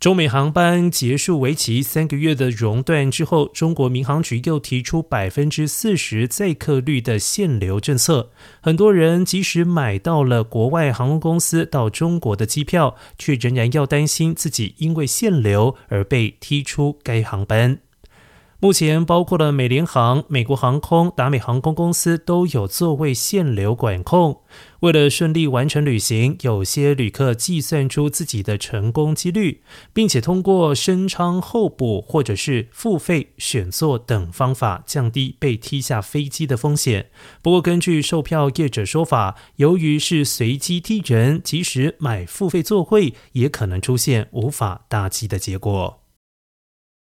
中美航班结束为期三个月的熔断之后，中国民航局又提出百分之四十载客率的限流政策。很多人即使买到了国外航空公司到中国的机票，却仍然要担心自己因为限流而被踢出该航班。目前，包括了美联航、美国航空、达美航空公司都有座位限流管控。为了顺利完成旅行，有些旅客计算出自己的成功几率，并且通过升舱候补或者是付费选座等方法，降低被踢下飞机的风险。不过，根据售票业者说法，由于是随机踢人，即使买付费座位，也可能出现无法搭机的结果。